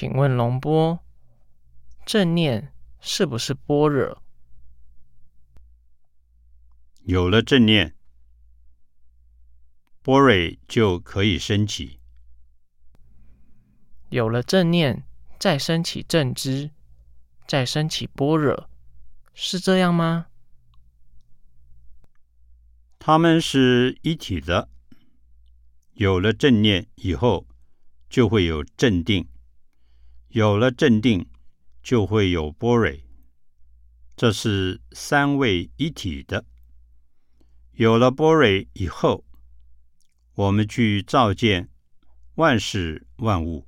请问龙波，正念是不是般若？有了正念，般若就可以升起；有了正念，再升起正知，再升起般若，是这样吗？他们是一体的。有了正念以后，就会有镇定；有了镇定，就会有波蕊。这是三位一体的。有了波蕊以后，我们去照见万事万物，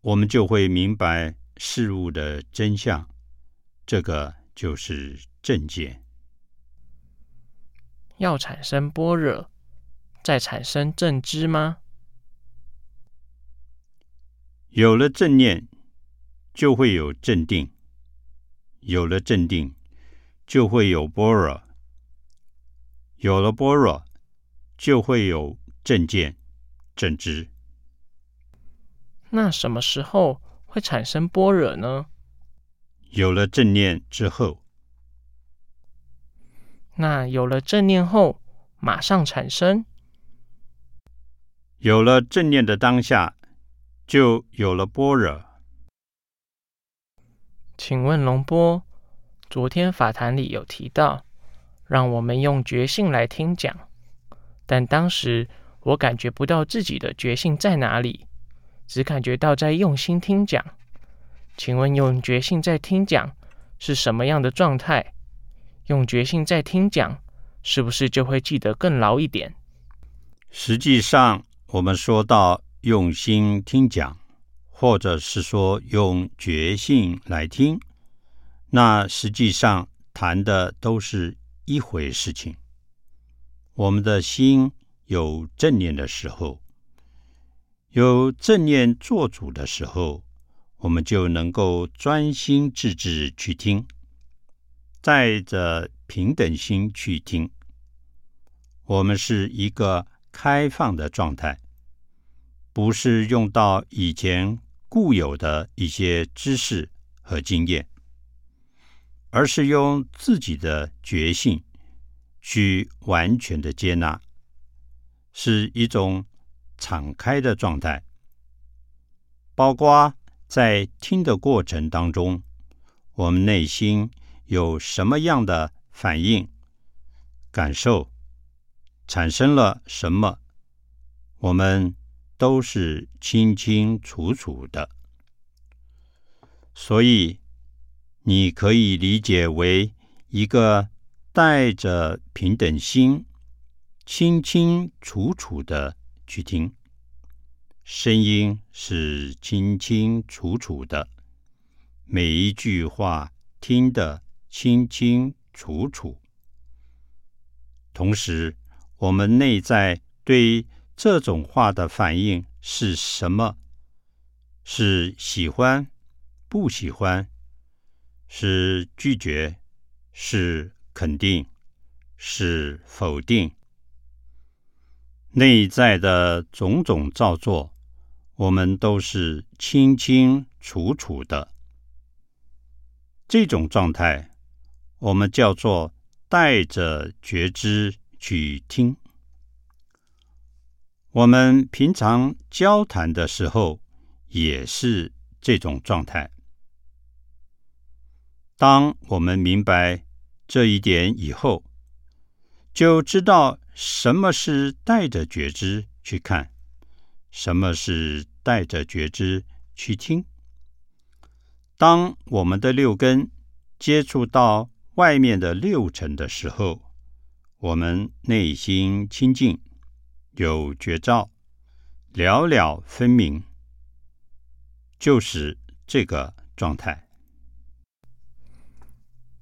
我们就会明白事物的真相。这个就是正见。要产生般若。再产生正知吗？有了正念，就会有镇定；有了镇定，就会有般若；有了般若，就会有正见、正知。那什么时候会产生般若呢？有了正念之后。那有了正念后，马上产生？有了正念的当下，就有了般若。请问龙波，昨天法坛里有提到，让我们用觉性来听讲，但当时我感觉不到自己的觉性在哪里，只感觉到在用心听讲。请问用觉性在听讲是什么样的状态？用觉性在听讲，是不是就会记得更牢一点？实际上。我们说到用心听讲，或者是说用觉性来听，那实际上谈的都是一回事情。我们的心有正念的时候，有正念做主的时候，我们就能够专心致志去听，带着平等心去听。我们是一个。开放的状态，不是用到以前固有的一些知识和经验，而是用自己的觉性去完全的接纳，是一种敞开的状态。包括在听的过程当中，我们内心有什么样的反应、感受。产生了什么？我们都是清清楚楚的，所以你可以理解为一个带着平等心、清清楚楚的去听，声音是清清楚楚的，每一句话听得清清楚楚，同时。我们内在对这种话的反应是什么？是喜欢、不喜欢？是拒绝？是肯定？是否定？内在的种种造作，我们都是清清楚楚的。这种状态，我们叫做带着觉知。去听，我们平常交谈的时候也是这种状态。当我们明白这一点以后，就知道什么是带着觉知去看，什么是带着觉知去听。当我们的六根接触到外面的六尘的时候，我们内心清净，有绝招，了了分明，就是这个状态。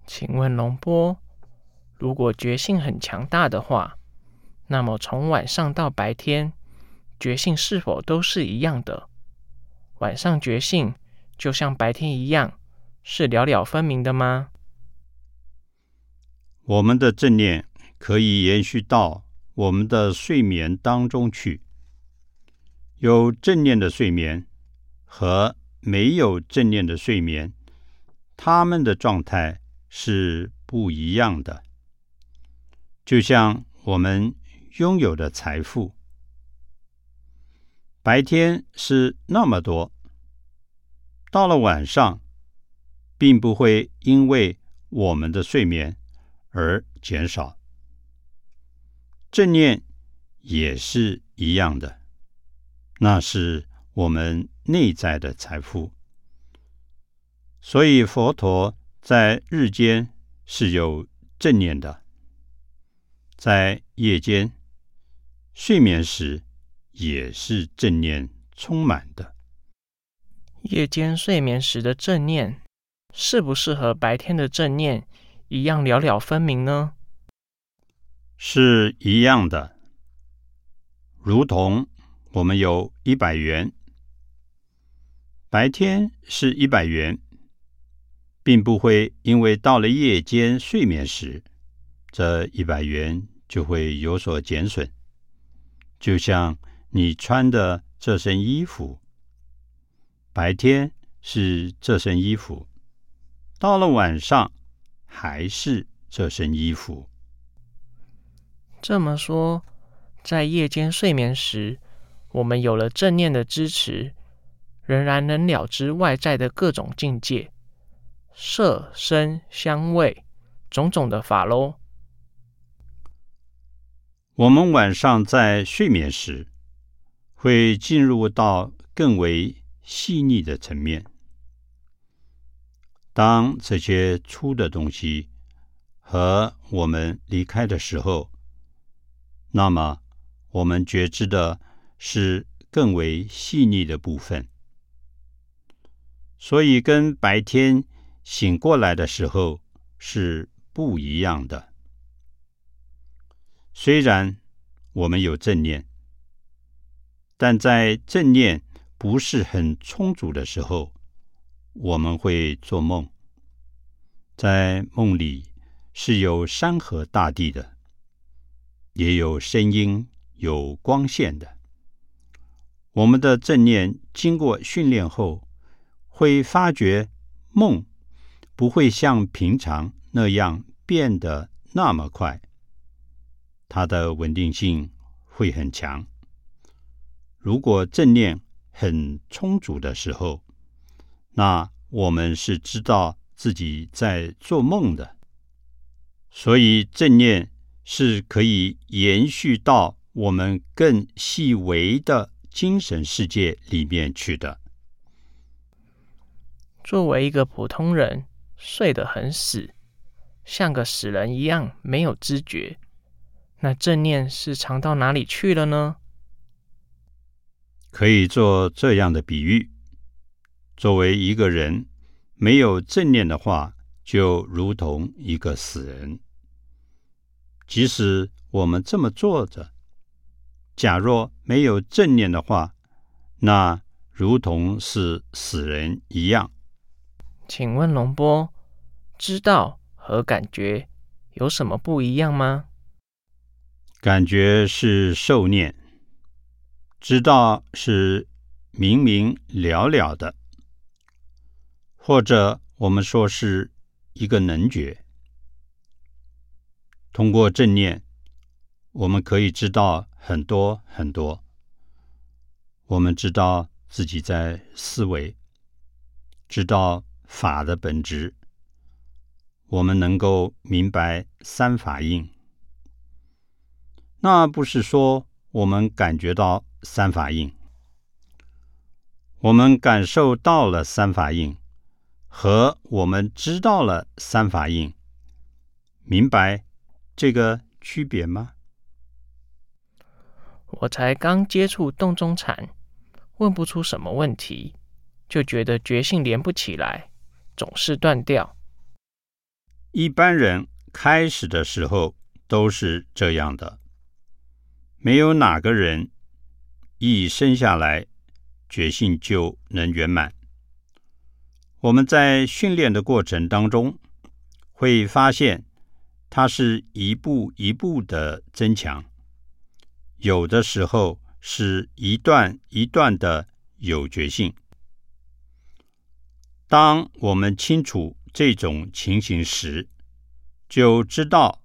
请问龙波，如果觉性很强大的话，那么从晚上到白天，觉性是否都是一样的？晚上觉性就像白天一样，是了了分明的吗？我们的正念。可以延续到我们的睡眠当中去。有正念的睡眠和没有正念的睡眠，他们的状态是不一样的。就像我们拥有的财富，白天是那么多，到了晚上，并不会因为我们的睡眠而减少。正念也是一样的，那是我们内在的财富。所以佛陀在日间是有正念的。在夜间睡眠时，也是正念充满的。夜间睡眠时的正念，是不是和白天的正念一样寥寥分明呢？是一样的，如同我们有一百元，白天是一百元，并不会因为到了夜间睡眠时。这一百元就会有所减损，就像你穿的这身衣服，白天是这身衣服，到了晚上还是这身衣服。这么说，在夜间睡眠时，我们有了正念的支持，仍然能了知外在的各种境界，色、声、香味种种的法喽。我们晚上在睡眠时，会进入到更为细腻的层面。当这些粗的东西和我们离开的时候，那么我们觉知的是更为细腻的部分。所以，跟白天醒过来的时候是不一样的。虽然我们有正念，但在正念不是很充足的时候，我们会做梦。在梦里是有山河大地的，也有声音、有光线的。我们的正念经过训练后，会发觉梦不会像平常那样变得那么快。它的稳定性会很强。如果正念很充足的时候，那我们是知道自己在做梦的。所以正念是可以延续到我们更细微的精神世界里面去的。作为一个普通人，睡得很死，像个死人一样，没有知觉。那正念是藏到哪里去了呢？可以做这样的比喻：作为一个人没有正念的话，就如同一个死人。即使我们这么坐着，假若没有正念的话，那如同是死人一样。请问龙波，知道和感觉有什么不一样吗？感觉是受念，知道是明明了了的，或者我们说是一个能觉。通过正念，我们可以知道很多很多。我们知道自己在思维，知道法的本质，我们能够明白三法印。那不是说我们感觉到三法印，我们感受到了三法印，和我们知道了三法印，明白这个区别吗？我才刚接触洞中禅，问不出什么问题，就觉得觉性连不起来，总是断掉。一般人开始的时候都是这样的。没有哪个人一生下来觉性就能圆满。我们在训练的过程当中，会发现它是一步一步的增强。有的时候是一段一段的有觉性，当我们清楚这种情形时，就知道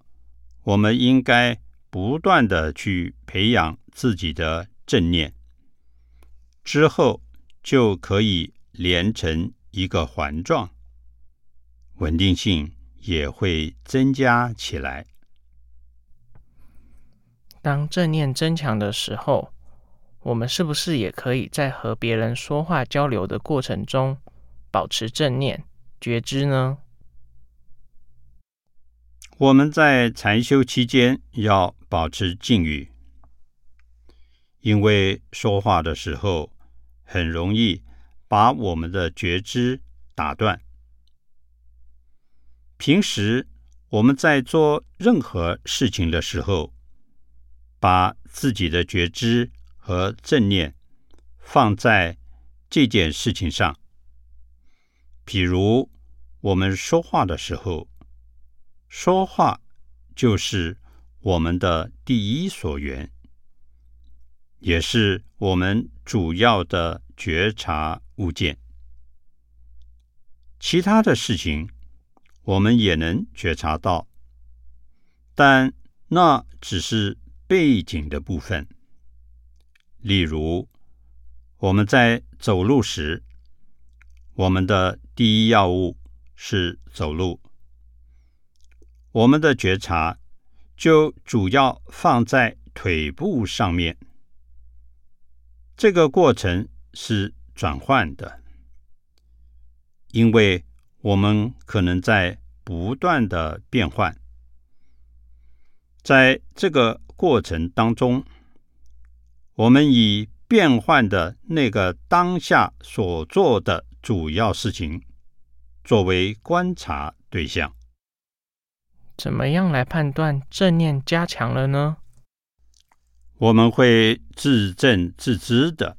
我们应该不断的去培养自己的正念，之后就可以连成一个环状，稳定性也会增加起来。当正念增强的时候，我们是不是也可以在和别人说话交流的过程中保持正念觉知呢？我们在禅修期间要保持静语，因为说话的时候很容易把我们的觉知打断。平时我们在做任何事情的时候，把自己的觉知和正念放在这件事情上，比如我们说话的时候。说话就是我们的第一所缘，也是我们主要的觉察物件。其他的事情我们也能觉察到，但那只是背景的部分。例如，我们在走路时，我们的第一要务是走路。我们的觉察就主要放在腿部上面，这个过程是转换的，因为我们可能在不断的变换，在这个过程当中，我们以变换的那个当下所做的主要事情作为观察对象。怎么样来判断正念加强了呢？我们会自证自知的，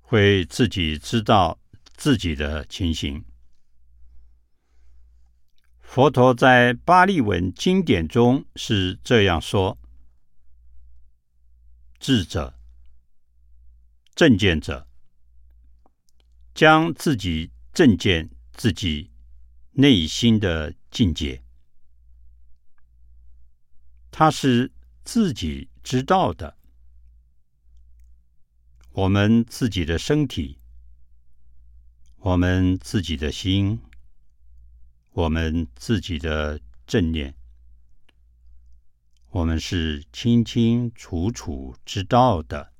会自己知道自己的情形。佛陀在巴利文经典中是这样说：智者、正见者，将自己正见自己内心的境界。他是自己知道的，我们自己的身体，我们自己的心，我们自己的正念，我们是清清楚楚知道的。